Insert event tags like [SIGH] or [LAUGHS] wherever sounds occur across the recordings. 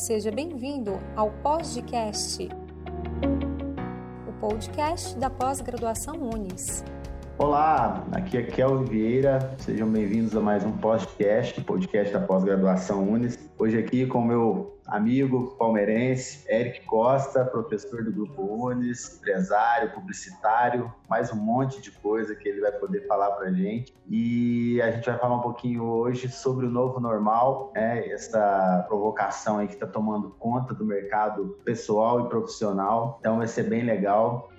Seja bem-vindo ao Podcast, o podcast da pós-graduação Unis. Olá, aqui é Kelvin Vieira, sejam bem-vindos a mais um podcast, podcast da pós-graduação Unis. Hoje aqui com meu amigo palmeirense, Eric Costa, professor do Grupo Unis, empresário, publicitário, mais um monte de coisa que ele vai poder falar para gente. E a gente vai falar um pouquinho hoje sobre o novo normal, né? essa provocação aí que está tomando conta do mercado pessoal e profissional. Então vai ser bem legal.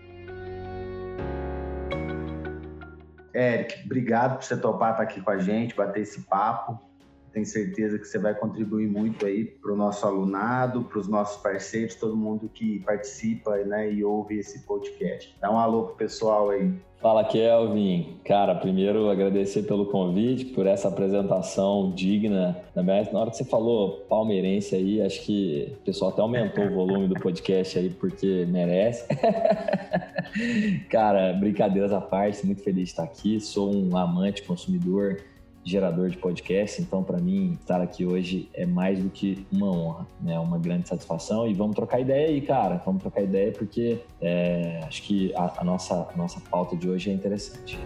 Eric, obrigado por você topar estar aqui com a gente, bater esse papo. Tenho certeza que você vai contribuir muito aí para o nosso alunado, para os nossos parceiros, todo mundo que participa né, e ouve esse podcast. Dá um alô pro pessoal aí. Fala, Kelvin. Cara, primeiro agradecer pelo convite, por essa apresentação digna. Na hora que você falou palmeirense aí, acho que o pessoal até aumentou o [LAUGHS] volume do podcast aí, porque merece. [LAUGHS] Cara, brincadeiras à parte, muito feliz de estar aqui. Sou um amante, consumidor gerador de podcast, então para mim estar aqui hoje é mais do que uma honra, né? Uma grande satisfação e vamos trocar ideia aí, cara. Vamos trocar ideia porque é, acho que a, a, nossa, a nossa pauta de hoje é interessante.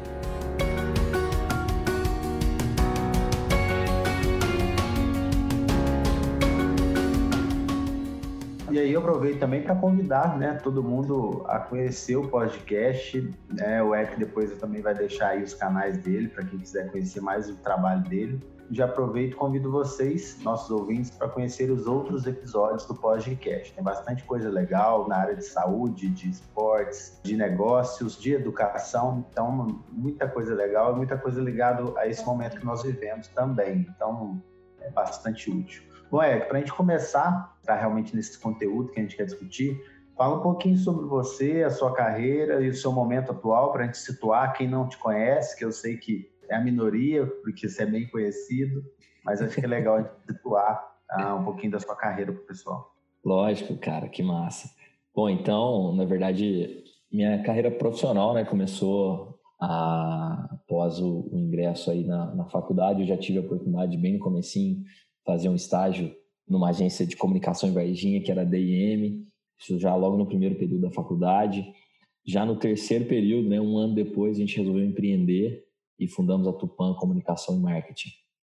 Aí eu aproveito também para convidar né, todo mundo a conhecer o podcast. Né? O Eric depois também vai deixar aí os canais dele para quem quiser conhecer mais o trabalho dele. Já aproveito e convido vocês, nossos ouvintes, para conhecer os outros episódios do podcast. Tem bastante coisa legal na área de saúde, de esportes, de negócios, de educação. Então, muita coisa legal e muita coisa ligada a esse momento que nós vivemos também. Então, é bastante útil. Bom, Eric, para a gente começar tá, realmente nesse conteúdo que a gente quer discutir, fala um pouquinho sobre você, a sua carreira e o seu momento atual, para a gente situar quem não te conhece, que eu sei que é a minoria, porque você é bem conhecido, mas acho que é legal a gente [LAUGHS] situar tá, um pouquinho da sua carreira para o pessoal. Lógico, cara, que massa. Bom, então, na verdade, minha carreira profissional né, começou a, após o, o ingresso aí na, na faculdade, eu já tive a oportunidade bem no comecinho fazer um estágio numa agência de comunicação em Varginha, que era a DIM, isso já logo no primeiro período da faculdade. Já no terceiro período, né, um ano depois, a gente resolveu empreender e fundamos a Tupan Comunicação e Marketing.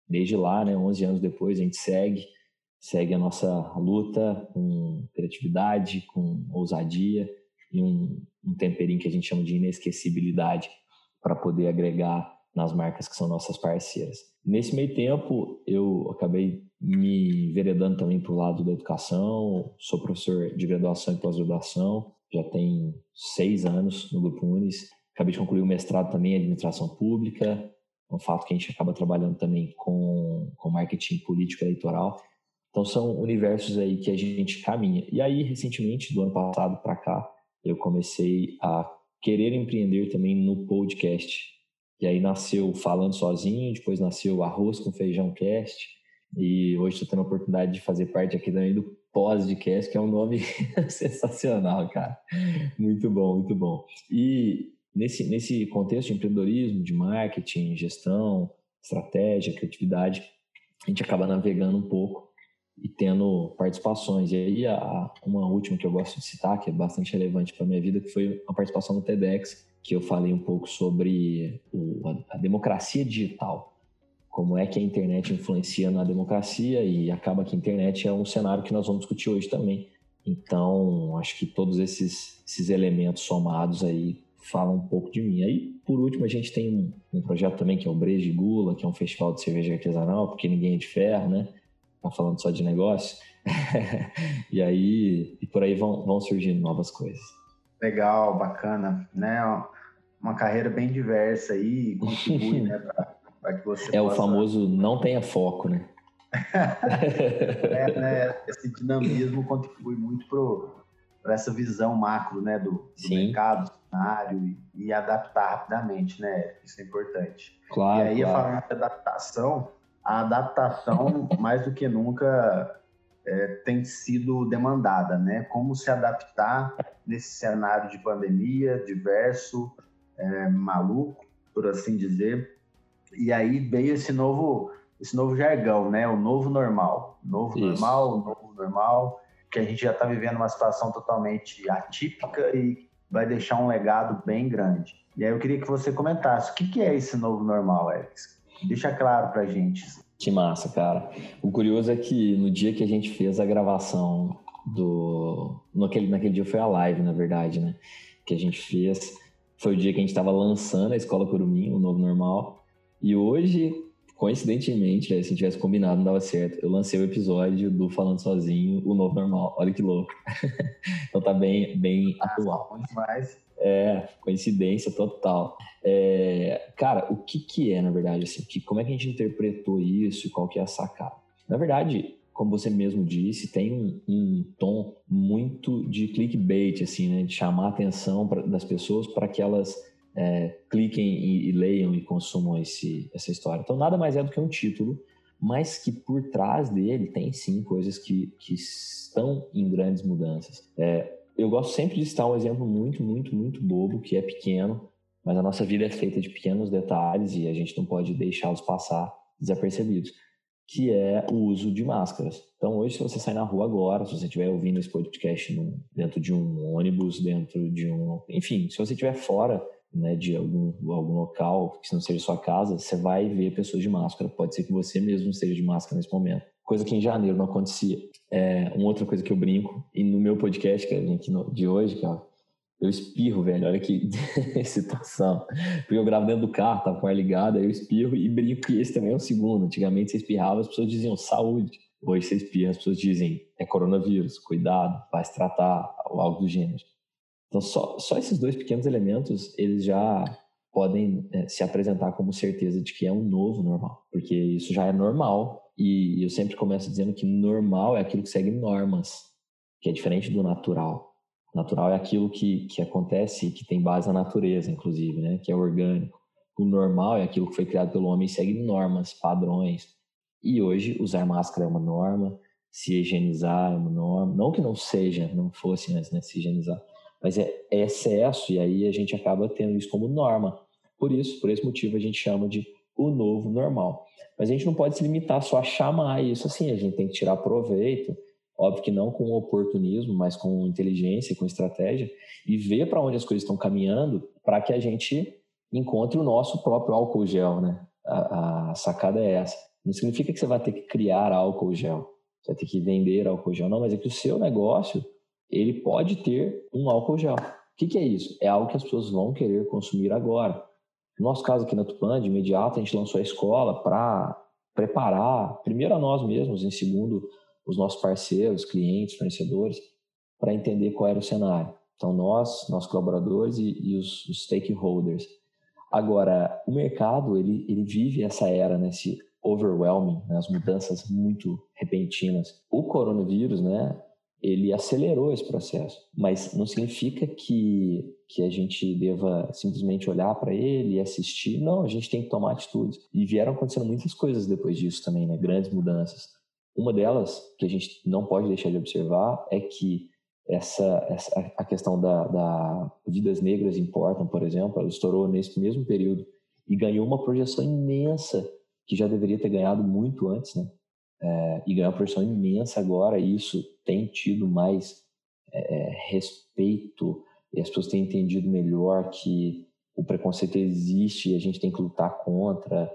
Desde lá, né, 11 anos depois, a gente segue, segue a nossa luta com criatividade, com ousadia e um, um temperinho que a gente chama de inesquecibilidade para poder agregar nas marcas que são nossas parceiras. Nesse meio tempo, eu acabei me enveredando também para o lado da educação, sou professor de graduação e pós-graduação, já tem seis anos no Grupo Unis, acabei de concluir o mestrado também em administração pública, é um fato que a gente acaba trabalhando também com, com marketing político eleitoral. Então são universos aí que a gente caminha. E aí, recentemente, do ano passado para cá, eu comecei a querer empreender também no podcast. E aí nasceu Falando Sozinho, depois nasceu Arroz com Feijão Cast. E hoje estou tendo a oportunidade de fazer parte aqui também do Podcast, que é um nome [LAUGHS] sensacional, cara. Muito bom, muito bom. E nesse, nesse contexto de empreendedorismo, de marketing, gestão, estratégia, criatividade, a gente acaba navegando um pouco e tendo participações. E aí, a, uma última que eu gosto de citar, que é bastante relevante para minha vida, que foi a participação no TEDx, que eu falei um pouco sobre o, a, democracia digital, como é que a internet influencia na democracia e acaba que a internet é um cenário que nós vamos discutir hoje também. Então, acho que todos esses, esses elementos somados aí falam um pouco de mim. Aí, por último, a gente tem um, um projeto também que é o Brejo Gula, que é um festival de cerveja artesanal, porque ninguém é de ferro, né? Tá falando só de negócio. [LAUGHS] e aí, e por aí vão, vão surgindo novas coisas. Legal, bacana, né? Uma carreira bem diversa aí e contribui, né, para que você [LAUGHS] É possa... o famoso não tenha foco, né? [LAUGHS] é, [LAUGHS] né? Esse dinamismo contribui muito para essa visão macro, né, do, do mercado, do cenário e, e, adaptar rapidamente, né? Isso é importante. Claro. E aí, claro. falando de adaptação, a adaptação, mais do que nunca, é, tem sido demandada, né? Como se adaptar nesse cenário de pandemia diverso, é, maluco, por assim dizer. E aí veio esse novo esse novo jargão, né? O novo normal. Novo Isso. normal, o novo normal, que a gente já está vivendo uma situação totalmente atípica e vai deixar um legado bem grande. E aí eu queria que você comentasse, o que, que é esse novo normal, Alex? Deixa claro pra gente. Que massa, cara. O curioso é que no dia que a gente fez a gravação do. Naquele, naquele dia foi a live, na verdade, né? Que a gente fez. Foi o dia que a gente estava lançando a Escola Curumim, o novo normal. E hoje, coincidentemente, né, se tivesse combinado, não dava certo. Eu lancei o episódio do Falando Sozinho, o novo normal. Olha que louco. [LAUGHS] então tá bem, bem atual. Bom demais. É, coincidência total. É, cara, o que que é, na verdade, assim, que, como é que a gente interpretou isso e qual que é a sacada? Na verdade, como você mesmo disse, tem um, um tom muito de clickbait, assim, né? De chamar a atenção pra, das pessoas para que elas é, cliquem e, e, leiam e consumam esse, essa história. Então, nada mais é do que um título, mas que por trás dele tem sim coisas que, que estão em grandes mudanças. É, eu gosto sempre de citar um exemplo muito, muito, muito bobo, que é pequeno, mas a nossa vida é feita de pequenos detalhes e a gente não pode deixá-los passar desapercebidos, que é o uso de máscaras. Então, hoje, se você sair na rua agora, se você estiver ouvindo esse podcast no, dentro de um ônibus, dentro de um. Enfim, se você estiver fora né, de algum, algum local que não seja sua casa, você vai ver pessoas de máscara. Pode ser que você mesmo esteja de máscara nesse momento coisa que em janeiro não acontecia. É, uma outra coisa que eu brinco, e no meu podcast, que é de hoje, cara, eu espirro, velho, olha que [LAUGHS] situação. Porque eu gravo dentro do carro, tava com o ar ligado, aí eu espirro e brinco que esse também é o segundo. Antigamente você espirrava, as pessoas diziam saúde. Hoje você espirra, as pessoas dizem é coronavírus, cuidado, vai se tratar, ou algo do gênero. Então só, só esses dois pequenos elementos, eles já podem é, se apresentar como certeza de que é um novo normal. Porque isso já é normal e eu sempre começo dizendo que normal é aquilo que segue normas, que é diferente do natural. Natural é aquilo que, que acontece, que tem base na natureza, inclusive, né? que é orgânico. O normal é aquilo que foi criado pelo homem e segue normas, padrões. E hoje, usar máscara é uma norma, se higienizar é uma norma. Não que não seja, não fosse né? Se higienizar. Mas é, é excesso, e aí a gente acaba tendo isso como norma. Por isso, por esse motivo, a gente chama de o novo normal. Mas a gente não pode se limitar só a chamar isso assim, a gente tem que tirar proveito, óbvio que não com oportunismo, mas com inteligência, com estratégia, e ver para onde as coisas estão caminhando para que a gente encontre o nosso próprio álcool gel, né? A, a, sacada é essa. Não significa que você vai ter que criar álcool gel, você vai ter que vender álcool gel, não, mas é que o seu negócio, ele pode ter um álcool gel. O que, que é isso? É algo que as pessoas vão querer consumir agora. No nosso caso aqui na Tupan, de imediato, a gente lançou a escola para preparar, primeiro a nós mesmos, em segundo, os nossos parceiros, clientes, fornecedores, para entender qual era o cenário. Então, nós, nossos colaboradores e, e os, os, stakeholders. Agora, o mercado, ele, ele vive essa era, né, esse overwhelming, né, as mudanças muito repentinas. O coronavírus, né, ele acelerou esse processo, mas não significa que, que a gente deva simplesmente olhar para ele e assistir. Não, a gente tem que tomar atitudes. E vieram acontecendo muitas coisas depois disso também, né? Grandes mudanças. Uma delas que a gente não pode deixar de observar é que essa, essa a questão da, da vidas negras importam, por exemplo, ela estourou nesse mesmo período e ganhou uma projeção imensa que já deveria ter ganhado muito antes, né? É, e ganhou uma projeção imensa agora e isso tem tido mais é, é, respeito e as pessoas têm entendido melhor que o preconceito existe e a gente tem que lutar contra.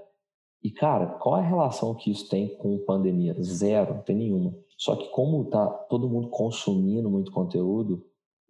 E, cara, qual é a relação que isso tem com pandemia? Zero, não tem nenhuma. Só que como tá todo mundo consumindo muito conteúdo,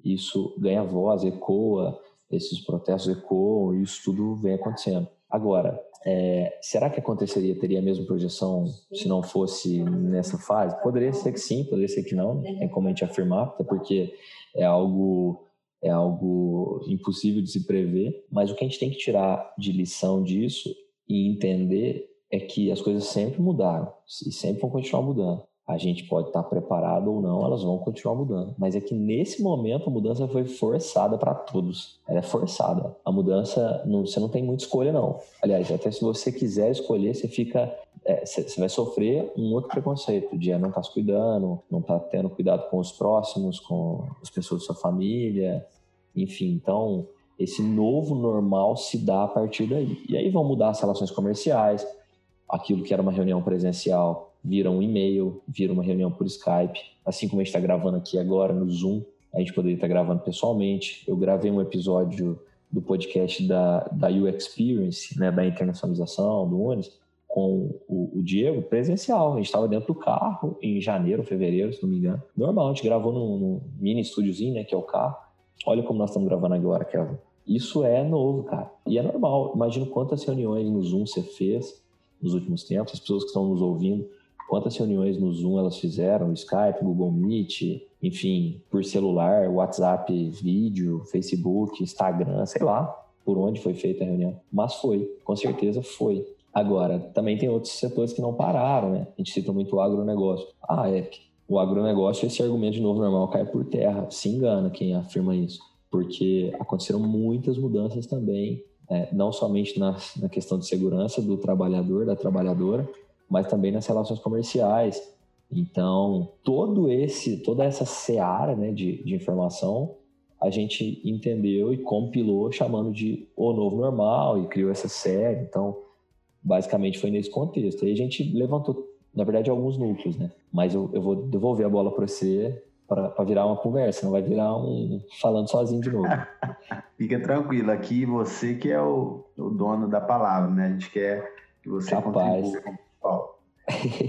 isso ganha voz, ecoa, esses protestos ecoam, isso tudo vem acontecendo. Agora, é, será que aconteceria, teria a mesma projeção se não fosse nessa fase? Poderia ser que sim, poderia ser que não, é como a gente afirmar, até porque é algo, é algo impossível de se prever, mas o que a gente tem que tirar de lição disso e entender é que as coisas sempre mudaram e sempre vão continuar mudando a gente pode estar preparado ou não, elas vão continuar mudando. Mas é que nesse momento a mudança foi forçada para todos. Ela é forçada. A mudança, não, você não tem muita escolha, não. Aliás, até se você quiser escolher, você fica. É, você vai sofrer um outro preconceito de não estar tá se cuidando, não estar tá tendo cuidado com os próximos, com as pessoas da sua família, enfim. Então, esse novo normal se dá a partir daí. E aí vão mudar as relações comerciais, aquilo que era uma reunião presencial vira um e-mail, vira uma reunião por Skype, assim como a gente está gravando aqui agora no Zoom, a gente poderia estar gravando pessoalmente. Eu gravei um episódio do podcast da, da U Experience, né, da internacionalização do Unis, com o, o, Diego presencial. A gente estava dentro do carro em janeiro, fevereiro, se não me engano. Normal, a gente gravou num, num mini estúdiozinho, né, que é o carro. Olha como nós estamos gravando agora, Kevin. Isso é novo, cara. E é normal. Imagina quantas reuniões no Zoom você fez nos últimos tempos, as pessoas que estão nos ouvindo, quantas reuniões no Zoom elas fizeram, Skype, Google Meet, enfim, por celular, WhatsApp, vídeo, Facebook, Instagram, sei lá por onde foi feita a reunião. Mas foi, com certeza foi. Agora, também tem outros setores que não pararam, né? A gente cita muito o agronegócio. Ah, é o agronegócio, esse argumento de novo normal cai por terra. Se engana quem afirma isso. Porque aconteceram muitas mudanças também, é, não somente na, na questão de segurança do trabalhador, da trabalhadora, mas também nas relações comerciais. Então, todo esse, toda essa seara né, de, de informação a gente entendeu e compilou chamando de o novo normal e criou essa série. Então, basicamente foi nesse contexto. Aí a gente levantou, na verdade, alguns núcleos, né? Mas eu, eu vou devolver a bola para você para virar uma conversa, não vai virar um falando sozinho de novo. [LAUGHS] Fica tranquilo, aqui você que é o, o, dono da palavra, né? A gente quer que você Capaz. contribua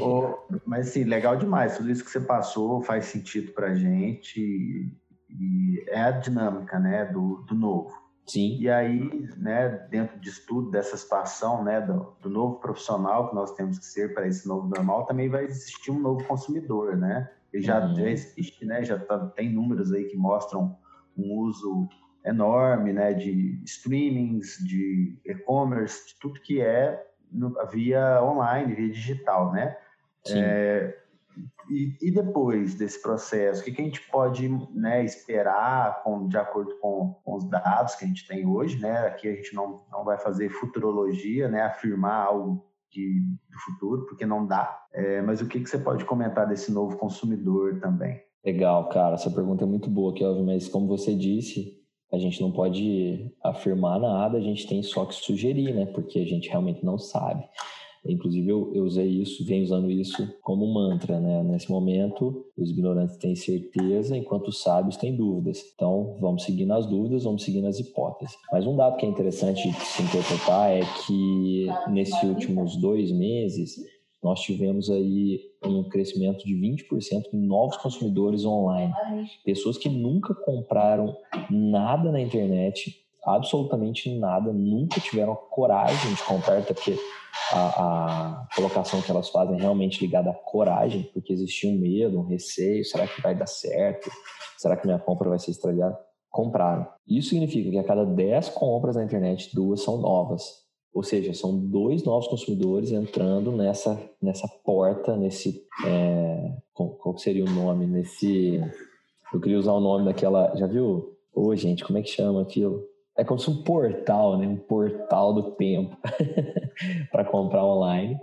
oh, [LAUGHS] mas sim, legal demais. Tudo isso que você passou faz sentido para gente e, e é a dinâmica, né, do, do novo. Sim. E aí, né, dentro de estudo dessa situação, né, do, do novo profissional que nós temos que ser para esse novo normal, também vai existir um novo consumidor, né? Ele já, uhum. já existe, né? Já tá, tem números aí que mostram um uso enorme, né, de streamings, de e-commerce, de tudo que é no, via online, via digital, né? É, e, e, depois desse processo, o que, que a gente pode né, esperar com, de acordo com, com, os dados que a gente tem hoje? Né? Aqui a gente não, não vai fazer futurologia, né, afirmar algo de, do futuro, porque não dá. É, mas o que, que você pode comentar desse novo consumidor também? Legal, cara. Essa pergunta é muito boa, Kelvin, mas como você disse, a gente não pode afirmar nada, a gente tem só que sugerir, né? Porque a gente realmente não sabe. Inclusive, eu, eu usei isso, venho usando isso como mantra, né? Nesse momento, os ignorantes têm certeza, enquanto os sábios têm dúvidas. Então, vamos seguir nas dúvidas, vamos seguir nas hipóteses. Mas um dado que é interessante de se interpretar é que, nesses últimos dois meses, nós tivemos aí um crescimento de 20% em novos consumidores online. Pessoas que nunca compraram nada na internet, absolutamente nada, nunca tiveram coragem de comprar, até porque a, a, colocação que elas fazem é realmente ligada à coragem, porque existia um medo, um receio, será que vai dar certo? Será que minha compra vai ser estragada? Compraram. Isso significa que a cada 10 compras na internet, duas são novas. Ou seja, são dois novos consumidores entrando nessa, nessa porta, nesse. É, qual seria o nome? Nesse. Eu queria usar o nome daquela. Já viu? Ô, gente, como é que chama aquilo? É como se um portal, né? Um portal do tempo [LAUGHS] para comprar online.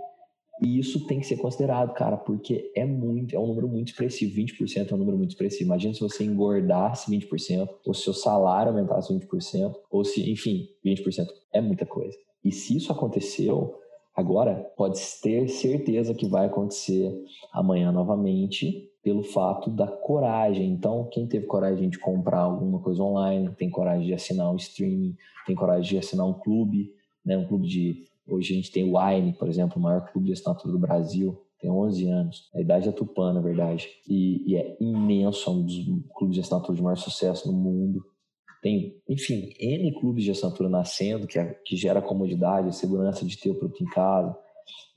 E isso tem que ser considerado, cara, porque é muito, é um número muito expressivo. 20% é um número muito expressivo. Imagina se você engordasse 20%, ou se seu salário aumentasse 20%, ou se, enfim, 20% é muita coisa. E se isso aconteceu, agora pode ter certeza que vai acontecer amanhã novamente pelo fato da coragem. Então, quem teve coragem de comprar alguma coisa online, tem coragem de assinar um streaming, tem coragem de assinar um clube, né? Um clube de hoje a gente tem o Wine, por exemplo, o maior clube de assinatura do Brasil, tem 11 anos. A idade é Tupã, na verdade. E, e, é imenso, é um dos clubes de assinatura de maior sucesso no mundo. Tem, enfim, N clubes de assinatura nascendo, que, é, que gera comodidade, segurança de ter o produto em casa.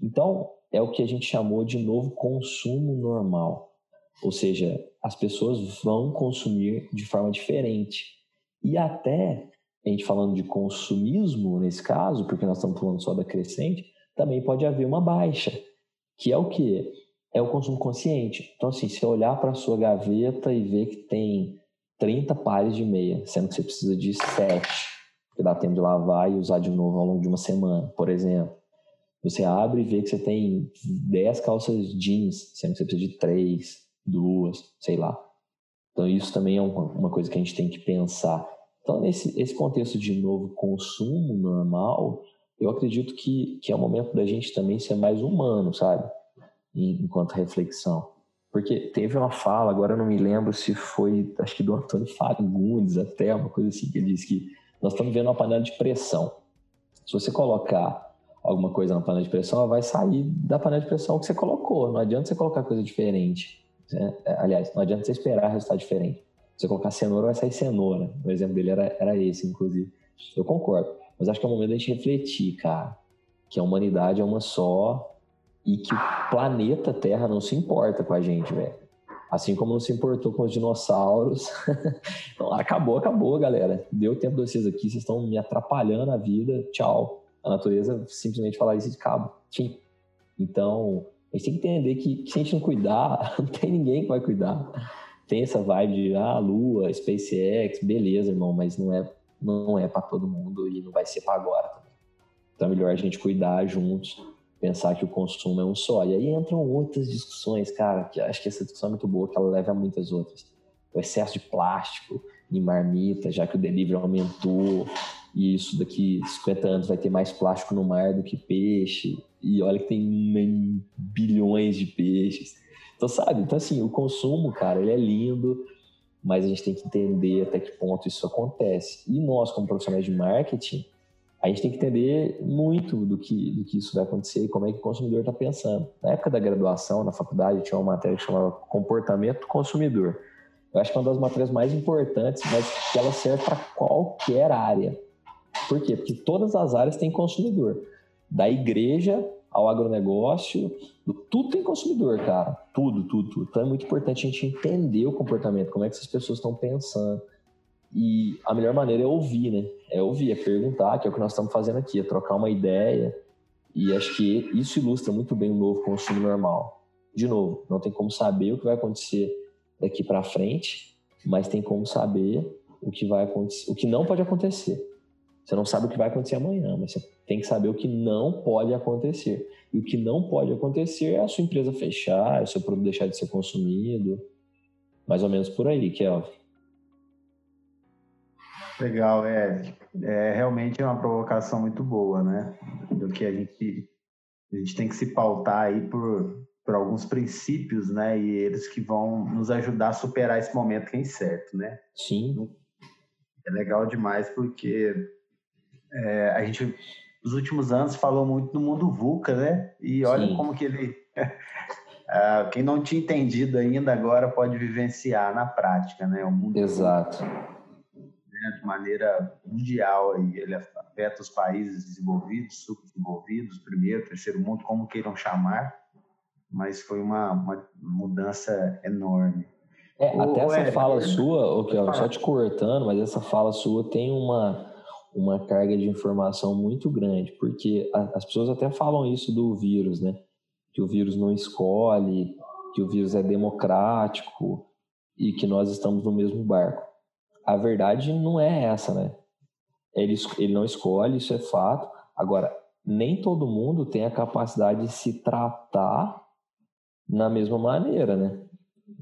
Então, é o que a gente chamou de novo consumo normal. Ou seja, as pessoas vão consumir de forma diferente. E até, a gente falando de consumismo nesse caso, porque nós estamos falando só da crescente, também pode haver uma baixa, que é o que? É o consumo consciente. Então, assim, se olhar para a sua gaveta e ver que tem 30 pares de meia, sendo que você precisa de 7, que dá tempo de lavar e usar de novo ao longo de uma semana, por exemplo. Você abre e vê que você tem 10 calças jeans, sendo que você precisa de 3 duas, sei lá. Então isso também é uma, uma coisa que a gente tem que pensar. Então nesse esse contexto de novo consumo normal, eu acredito que, que é o momento da gente também ser mais humano, sabe? Enquanto reflexão. Porque teve uma fala, agora eu não me lembro se foi, acho que do Antônio Fagundes até, uma coisa assim, que ele disse que nós estamos vendo uma panela de pressão. Se você colocar alguma coisa na panela de pressão, ela vai sair da panela de pressão que você colocou. Não adianta você colocar coisa diferente. Né? Aliás, não adianta você esperar resultado diferente. Se você colocar cenoura, vai sair cenoura. O exemplo dele era, era esse, inclusive. Eu concordo. Mas acho que é o momento da gente refletir, cara, que a humanidade é uma só e que o planeta Terra não se importa com a gente, velho. Assim como não se importou com os dinossauros. [LAUGHS] então, acabou, acabou, galera. Deu tempo de vocês aqui, vocês estão me atrapalhando a vida. Tchau. A natureza simplesmente falar isso de cabo. Fim. Então, a gente tem que entender que, que, se a gente não cuidar, [LAUGHS] não tem ninguém que vai cuidar. Tem essa vibe de, ah, Lua, SpaceX, beleza, irmão, mas não é, não é para todo mundo e não vai ser para agora também. Então é melhor a gente cuidar juntos, pensar que o consumo é um só. E aí entram outras discussões, cara, que acho que essa discussão é muito boa, que ela leva a muitas outras. O excesso de plástico em marmita, já que o delivery aumentou, e isso daqui 50 anos vai ter mais plástico no mar do que peixe, e olha que tem bilhões de peixes. Então, sabe? Então, assim, o consumo, cara, ele é lindo, mas a gente tem que entender até que ponto isso acontece. E nós, como profissionais de marketing, a gente tem que entender muito do que, do que isso vai acontecer e como é que o consumidor está pensando. Na época da graduação, na faculdade, tinha uma matéria que chamava Comportamento Consumidor. Eu acho que é uma das matérias mais importantes, mas que ela serve para qualquer área. Por quê? Porque todas as áreas têm consumidor. Da igreja ao agronegócio, tudo tem consumidor, cara. Tudo, tudo, tudo. Então é muito importante a gente entender o comportamento, como é que essas pessoas estão pensando e a melhor maneira é ouvir, né? É ouvir, é perguntar, que é o que nós estamos fazendo aqui, é trocar uma ideia. E acho que isso ilustra muito bem o novo consumo normal. De novo, não tem como saber o que vai acontecer daqui para frente, mas tem como saber o que vai acontecer, o que não pode acontecer. Você não sabe o que vai acontecer amanhã, mas você tem que saber o que não pode acontecer. E o que não pode acontecer é a sua empresa fechar, é o seu produto deixar de ser consumido. Mais ou menos por aí, Kelvin. Legal, é, é realmente é uma provocação muito boa, né? Do que a gente, a gente tem que se pautar aí por, por alguns princípios, né? E eles que vão nos ajudar a superar esse momento que é incerto, né? Sim. É legal demais porque é, a gente, nos últimos anos, falou muito do mundo VUCA, né? E olha Sim. como que ele. Uh, [LAUGHS] quem não tinha entendido ainda agora pode vivenciar na prática, né? O mundo Exato né, de maneira mundial. Aí. Ele afeta os países desenvolvidos, subdesenvolvidos, primeiro, terceiro mundo, como queiram chamar, mas foi uma, uma mudança enorme. É, até essa é, fala é, sua, okay, ó, só te cortando, mas essa fala sua tem uma, uma carga de informação muito grande, porque a, as pessoas até falam isso do vírus, né? Que o vírus não escolhe, que o vírus é democrático e que nós estamos no mesmo barco a verdade não é essa, né? Ele, ele não escolhe, isso é fato. Agora, nem todo mundo tem a capacidade de se tratar na mesma maneira, né?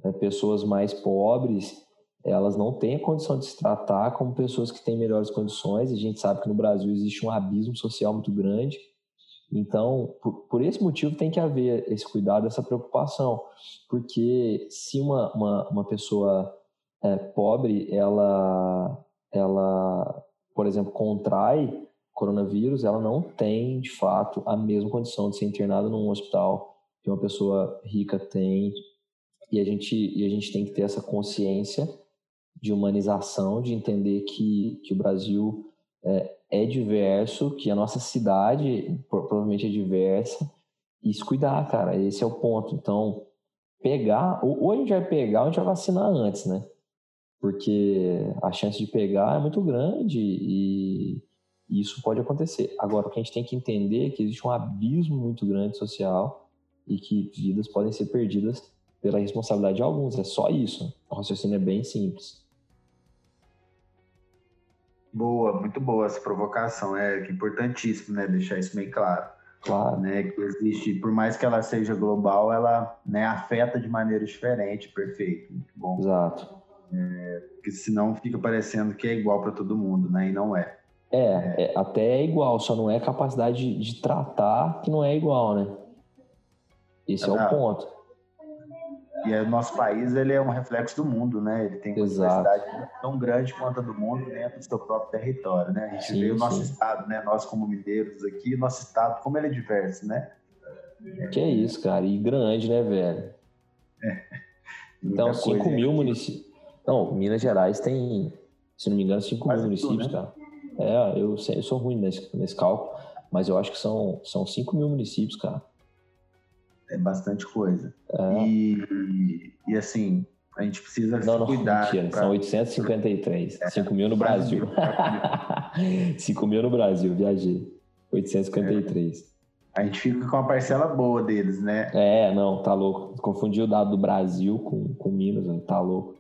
É, pessoas mais pobres, elas não têm a condição de se tratar como pessoas que têm melhores condições. A gente sabe que no Brasil existe um abismo social muito grande. Então, por, por esse motivo, tem que haver esse cuidado, essa preocupação. Porque se uma, uma, uma pessoa é, pobre, ela, ela, por exemplo, contrai coronavírus, ela não tem, de fato, a mesma condição de ser internada num hospital que uma pessoa rica tem. E a gente, e a gente tem que ter essa consciência de humanização, de entender que, que o Brasil é, é diverso, que a nossa cidade provavelmente é diversa, e se cuidar, cara, esse é o ponto. Então, pegar, ou, ou a gente vai pegar ou a gente vai vacinar antes, né? porque a chance de pegar é muito grande e, isso pode acontecer. Agora, o que a gente tem que entender é que existe um abismo muito grande social e que vidas podem ser perdidas pela responsabilidade de alguns. É só isso. O raciocínio é bem simples. Boa, muito boa essa provocação. É importantíssimo, né? Deixar isso bem claro. Claro. Né, que existe, por mais que ela seja global, ela né, afeta de maneira diferente. Perfeito. Muito bom. Exato. É, porque senão fica parecendo que é igual para todo mundo, né? E não é. É, é, até é igual, só não é capacidade de, de tratar que não é igual, né? Esse é, é o ponto. E o nosso país ele é um reflexo do mundo, né? Ele tem uma diversidade tão grande quanto a do mundo dentro do seu próprio território, né? A gente sim, vê o nosso sim. estado, né? Nós como mineiros aqui, nosso estado, como ele é diverso, né? Que é isso, cara. E grande, né, velho? É. Então, 5 mil municípios. Não, Minas Gerais tem, se não me engano, 5 mil municípios, tudo, né? cara. É, eu, eu sou ruim nesse, nesse cálculo, mas eu acho que são, são 5 mil municípios, cara é bastante coisa. É. E, e assim, a gente precisa não, não, cuidar. Mentira, pra... São 853. É, 5 mil no Brasil. 5 [LAUGHS] mil no Brasil, viajei. 853. É. A gente fica com uma parcela boa deles, né? É, não, tá louco. Confundi o dado do Brasil com, com Minas, né? tá louco.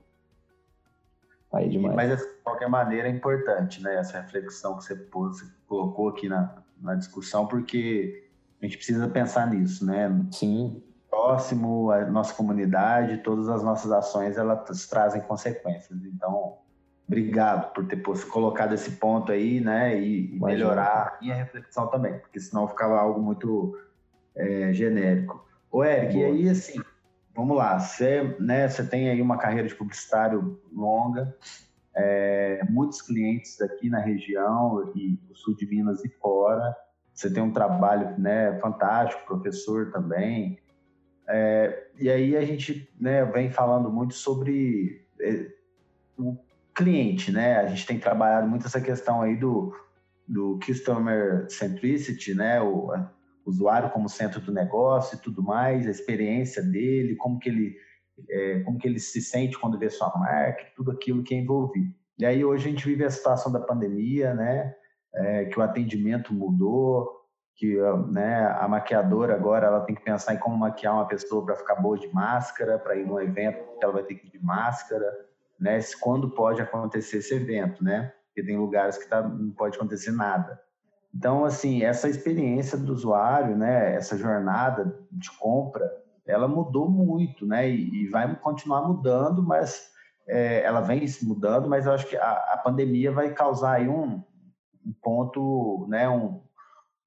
Aí demais. Mas, assim, de qualquer maneira, é importante, né? Essa reflexão que você, pôs, você colocou aqui na, na discussão, porque a gente precisa pensar nisso, né? Sim. Próximo à nossa comunidade, todas as nossas ações elas trazem consequências. Então, obrigado por ter colocado esse ponto aí, né? E, e melhorar a minha reflexão também, porque senão ficava algo muito é, genérico. Ô, Eric, Boa. e aí, assim, vamos lá, você, né, tem aí uma carreira de publicitário longa, é, muitos clientes aqui na região e do sul de Minas e fora. Você tem um trabalho né, fantástico, professor também. É, e aí a gente né, vem falando muito sobre é, o cliente, né? A gente tem trabalhado muito essa questão aí do, do customer centricity, né? O, usuário como centro do negócio e tudo mais, a experiência dele, como que ele, é, como que ele se sente quando vê sua marca, tudo aquilo que é envolvido. E aí hoje a gente vive a situação da pandemia, né? É, que o atendimento mudou, que né, a maquiadora agora ela tem que pensar em como maquiar uma pessoa para ficar boa de máscara, para ir num evento ela vai ter que ir de máscara, né? Quando pode acontecer esse evento, né? Porque tem lugares que tá, não pode acontecer nada. Então, assim, essa experiência do usuário, né? Essa jornada de compra, ela mudou muito, né? E, e vai continuar mudando, mas é, ela vem se mudando, mas eu acho que a, a pandemia vai causar aí um ponto, né, um,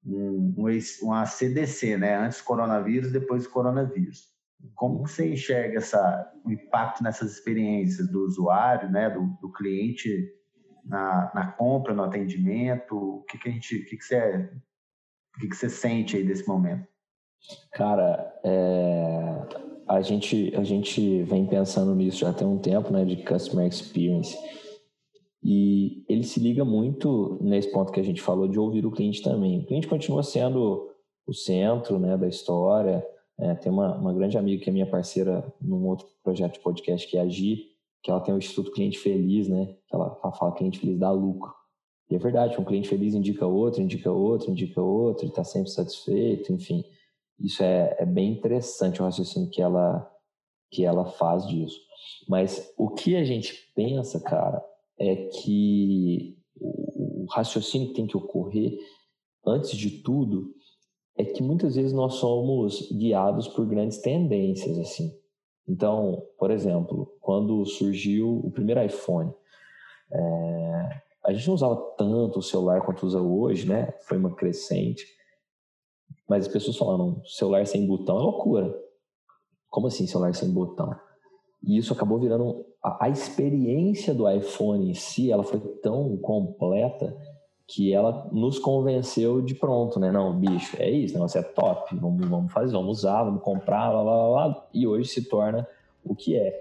um, uma CDC, né, antes coronavírus, depois coronavírus. Como você enxerga essa, o impacto nessas experiências do usuário, né, do, do cliente na, na, compra, no atendimento? O que, que a gente, o que, que você, o que, que você sente aí desse momento? Cara, é, a gente a gente vem pensando nisso já tem um tempo, né, de customer experience. E ele se liga muito nesse ponto que a gente falou de ouvir o cliente também. O cliente continua sendo o centro né, da história. É, tem uma, uma grande amiga que é minha parceira num outro projeto de podcast que é a Gi, que ela tem o Instituto Cliente Feliz, né? Ela, ela fala cliente feliz dá lucro. E é verdade, um cliente feliz indica outro, indica outro, indica outro, está sempre satisfeito, enfim. Isso é, é bem interessante o raciocínio que ela, que ela faz disso. Mas o que a gente pensa, cara, é que o raciocínio que tem que ocorrer, antes de tudo, é que muitas vezes nós somos guiados por grandes tendências, assim. Então, por exemplo, quando surgiu o primeiro iPhone, é, a gente não usava tanto o celular quanto usa hoje, né? Foi uma crescente. Mas as pessoas falaram, celular sem botão é loucura. Como assim celular sem botão? E isso acabou virando a, a experiência do iPhone em si, ela foi tão completa que ela nos convenceu de pronto, né? Não, bicho, é isso, o negócio é top, vamos, vamos fazer, vamos usar, vamos comprar, lá, lá, lá, e hoje se torna o que é.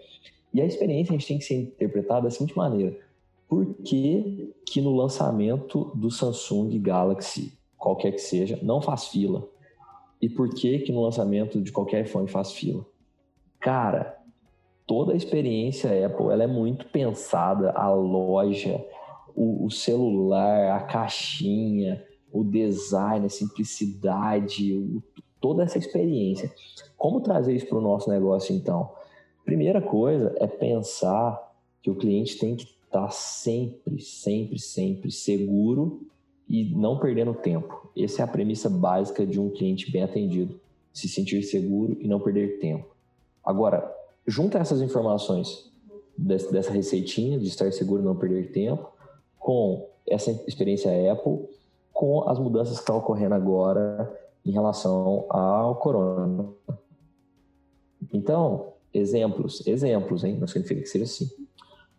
E a experiência a gente tem que ser interpretada da seguinte maneira: por que, que no lançamento do Samsung Galaxy, qualquer que seja, não faz fila? E por que que no lançamento de qualquer iPhone faz fila? Cara, toda a experiência Apple ela é muito pensada, a loja, o, o celular, a caixinha, o design, a simplicidade, o, toda essa experiência. Como trazer isso para o nosso negócio, então? Primeira coisa é pensar que o cliente tem que estar tá sempre, sempre, sempre seguro e não perdendo tempo. Essa é a premissa básica de um cliente bem atendido. Se sentir seguro e não perder tempo. Agora, junta essas informações dessa receitinha de estar seguro e não perder tempo com essa experiência Apple com as mudanças que estão ocorrendo agora em relação ao corona. Então, exemplos, exemplos, hein? Não significa que seja assim.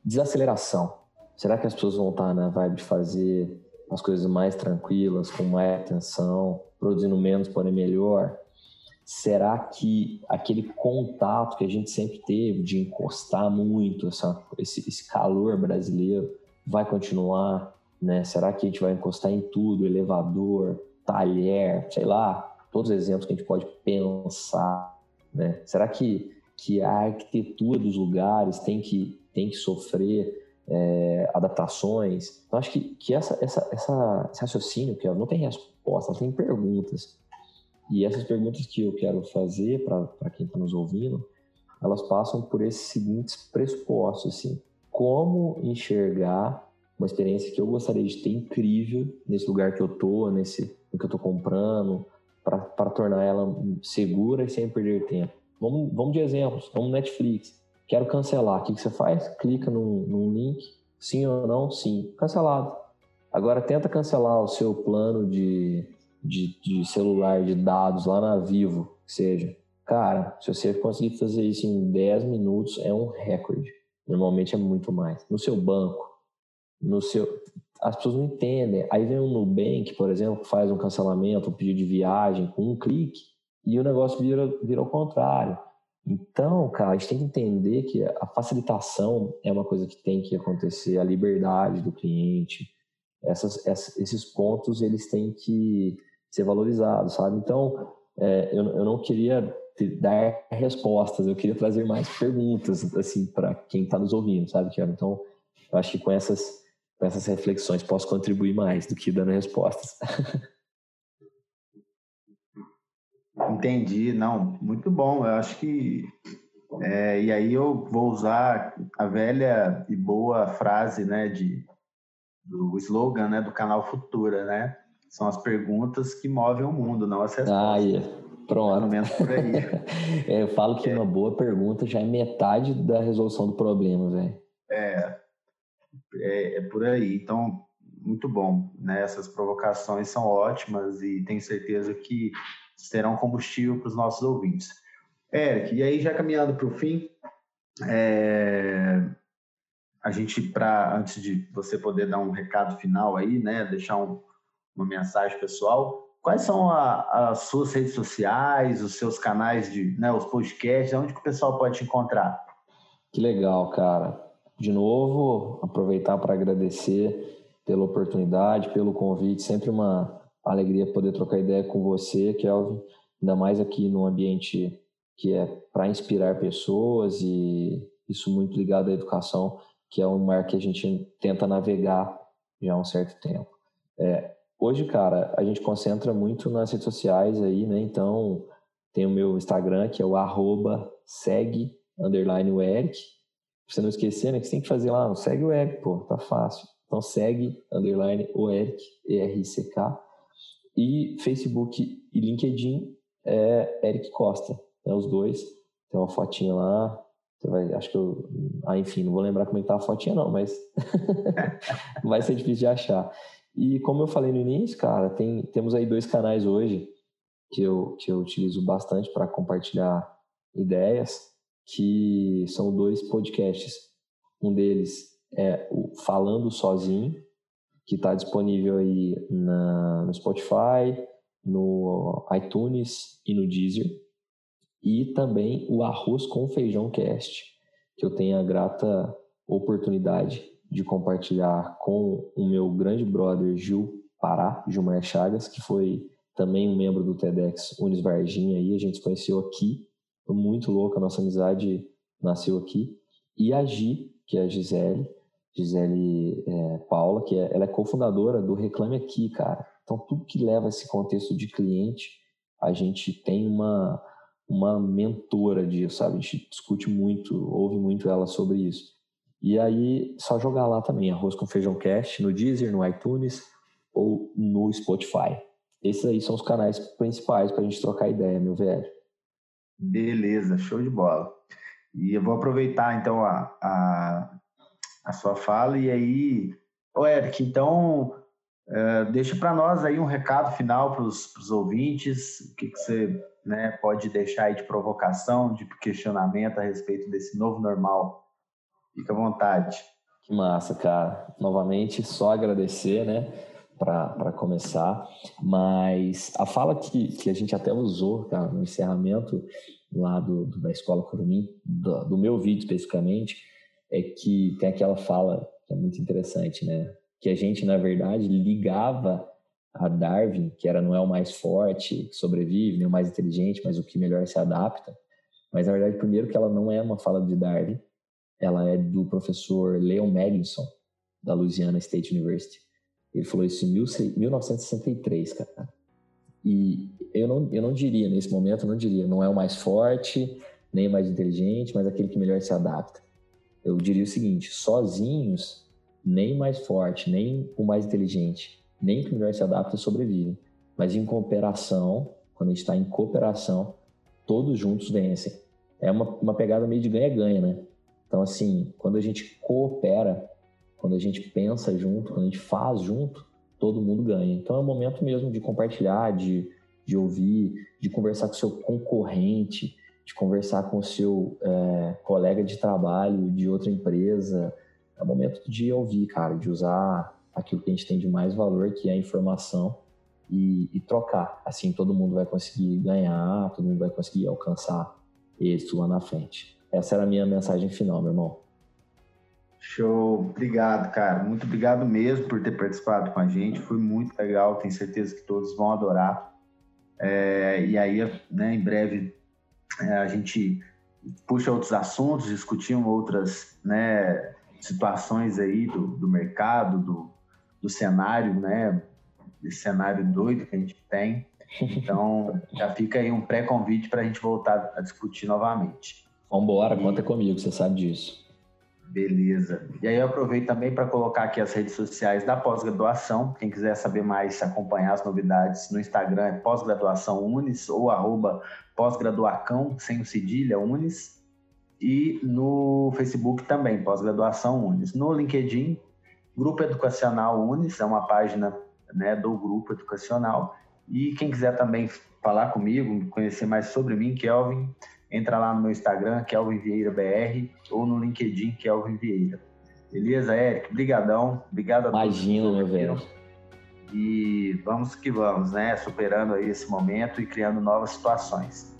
Desaceleração. Será que as pessoas vão estar na vibe de fazer as coisas mais tranquilas, com mais atenção, produzindo menos, porém melhor? Será que aquele contato que a gente sempre teve de encostar muito, essa, esse, esse calor brasileiro, vai continuar? Né? Será que a gente vai encostar em tudo, elevador, talher, sei lá, todos os exemplos que a gente pode pensar, né? Será que, que a arquitetura dos lugares tem que, tem que sofrer é, adaptações? Então, acho que, que essa, essa, essa, esse raciocínio, que não tem resposta, tem perguntas. E essas perguntas que eu quero fazer para quem está nos ouvindo, elas passam por esses seguintes pressupostos, assim. Como enxergar uma experiência que eu gostaria de ter incrível nesse lugar que eu tô, nesse no que eu tô comprando, para tornar ela segura e sem perder tempo. Vamos, vamos de exemplos. Vamos Netflix. Quero cancelar. O que, que você faz? Clica num, num link. Sim ou não? Sim. Cancelado. Agora tenta cancelar o seu plano de, de, de celular, de dados lá na Vivo, que seja. Cara, se você conseguir fazer isso em 10 minutos, é um recorde. Normalmente é muito mais. No seu banco, no seu. As pessoas não entendem. Aí vem o Nubank, por exemplo, que faz um cancelamento, um pedido de viagem com um clique, e o negócio vira, vira ao contrário. Então, cara, a gente tem que entender que a facilitação é uma coisa que tem que acontecer, a liberdade do cliente, essas, esses pontos eles têm que ser valorizados, sabe? Então, é, eu, eu não queria dar respostas, eu queria trazer mais perguntas, assim, para quem está nos ouvindo, sabe, Tiago? Então, eu acho que com essas com essas reflexões posso contribuir mais do que dando respostas. [LAUGHS] Entendi, não, muito bom. Eu acho que é, e aí eu vou usar a velha e boa frase, né, de do slogan, né, do canal Futura, né? São as perguntas que movem o mundo, não as respostas. Ah, yeah. pronto. Pelo menos por aí. [LAUGHS] é, eu falo que é. uma boa pergunta já é metade da resolução do problema, velho. É, é, é por aí. Então, muito bom. Né? Essas provocações são ótimas e tenho certeza que serão combustível para os nossos ouvintes. Eric, e aí já caminhando para o fim, é... a gente, para antes de você poder dar um recado final aí, né, deixar um, uma mensagem pessoal, quais são a, as suas redes sociais, os seus canais de, né, os podcasts, onde que o pessoal pode te encontrar? Que legal, cara de novo, aproveitar para agradecer pela oportunidade, pelo convite. Sempre uma alegria poder trocar ideia com você, Kelvin, ainda mais aqui num ambiente que é para inspirar pessoas e isso muito ligado à educação, que é um mar que a gente tenta navegar já há um certo tempo. É, hoje, cara, a gente concentra muito nas redes sociais aí, né? Então, tem o meu Instagram, que é o arroba segue, underline o Eric, Pra você não esquecer, né? Que você tem que fazer lá, segue o Eric, pô, tá fácil. Então segue, underline, o Eric, E-R-C-K. E Facebook e LinkedIn é Eric Costa, né? Os dois. Tem uma fotinha lá. Você vai, acho que eu. Ah, enfim, não vou lembrar como é que tá a fotinha, não, mas [LAUGHS] vai ser difícil de achar. E como eu falei no início, cara, tem, temos aí dois canais hoje que eu, que eu utilizo bastante para compartilhar ideias que são dois podcasts. Um deles é o Falando Sozinho, que está disponível aí na, no Spotify, no iTunes e no Deezer. E também o Arroz com Feijão Cast, que eu tenho a grata oportunidade de compartilhar com o meu grande brother Gil Pará, Gilmar Chagas, que foi também um membro do TEDx Unis Varginha a gente se conheceu aqui foi muito louco, a nossa amizade nasceu aqui. E a Gi, que é a Gisele, Gisele é, Paula, que é, ela é cofundadora do Reclame Aqui, cara. Então, tudo que leva esse contexto de cliente, a gente tem uma, uma mentora disso, sabe? A gente discute muito, ouve muito ela sobre isso. E aí, só jogar lá também, Arroz com Feijão Cast, no Deezer, no iTunes ou no Spotify. Esses aí são os canais principais para a gente trocar ideia, meu velho. Beleza, show de bola. E eu vou aproveitar então a, a, a sua fala e aí Ô, Eric, então uh, deixa para nós aí um recado final para os ouvintes, o que, que você né, pode deixar aí de provocação, de questionamento a respeito desse novo normal. Fica à vontade. Que massa, cara. Novamente, só agradecer, né, para começar. Mas a fala que, que a gente até usou, cara, no encerramento lá do, da Escola Curumim, do, do meu vídeo especificamente, é que tem aquela fala que é muito interessante, né? Que a gente, na verdade, ligava a Darwin, que era não é o mais forte, que sobrevive, nem o mais inteligente, mas o que melhor se adapta. Mas, na verdade, primeiro que ela não é uma fala de Darwin, ela é do professor Leon Magnuson, da Louisiana State University. Ele falou isso em 1963, cara. E eu não, eu não diria, nesse momento, eu não diria, não é o mais forte, nem o mais inteligente, mas aquele que melhor se adapta. Eu diria o seguinte: sozinhos, nem o mais forte, nem o mais inteligente, nem o que melhor se adapta sobrevivem. Mas em cooperação, quando a gente está em cooperação, todos juntos vencem. É uma, uma pegada meio de ganha-ganha, né? Então, assim, quando a gente coopera, quando a gente pensa junto, quando a gente faz junto, todo mundo ganha. Então, é o momento mesmo de compartilhar, de, de ouvir, de conversar com o seu concorrente, de conversar com o seu é, colega de trabalho de outra empresa. É o momento de ouvir, cara, de usar aquilo que a gente tem de mais valor, que é a informação, e, e trocar. Assim, todo mundo vai conseguir ganhar, todo mundo vai conseguir alcançar êxito lá na frente. Essa era a minha mensagem final, meu irmão. Show, obrigado, cara. Muito obrigado mesmo por ter participado com a gente. Foi muito legal, tenho certeza que todos vão adorar. É, e aí, né, em breve, é, a gente puxa outros assuntos, discutimos outras né, situações aí do, do mercado, do, do cenário, né? Esse cenário doido que a gente tem. [LAUGHS] Então, já fica aí um pré-convite para a gente voltar a discutir novamente. Vambora, e... conta comigo, você sabe disso. Beleza. E aí eu aproveito também para colocar aqui as redes sociais da pós-graduação. Quem quiser saber mais, acompanhar as novidades no Instagram é pós-graduação Unis ou arroba pós-graduacão, sem o cedilha, Unis. E no Facebook também, pós-graduação Unis. No LinkedIn, Grupo Educacional Unis, é uma página né, do Grupo Educacional. E quem quiser também falar comigo, conhecer mais sobre mim, Kelvin, entra lá no meu Instagram, Kelvin Vieira BR, ou no LinkedIn, Kelvin Vieira. Beleza, Eric? Brigadão. Obrigado a Imagina, todos. Imagina, meu velho. E vamos que vamos, né? Superando aí esse momento e criando novas situações.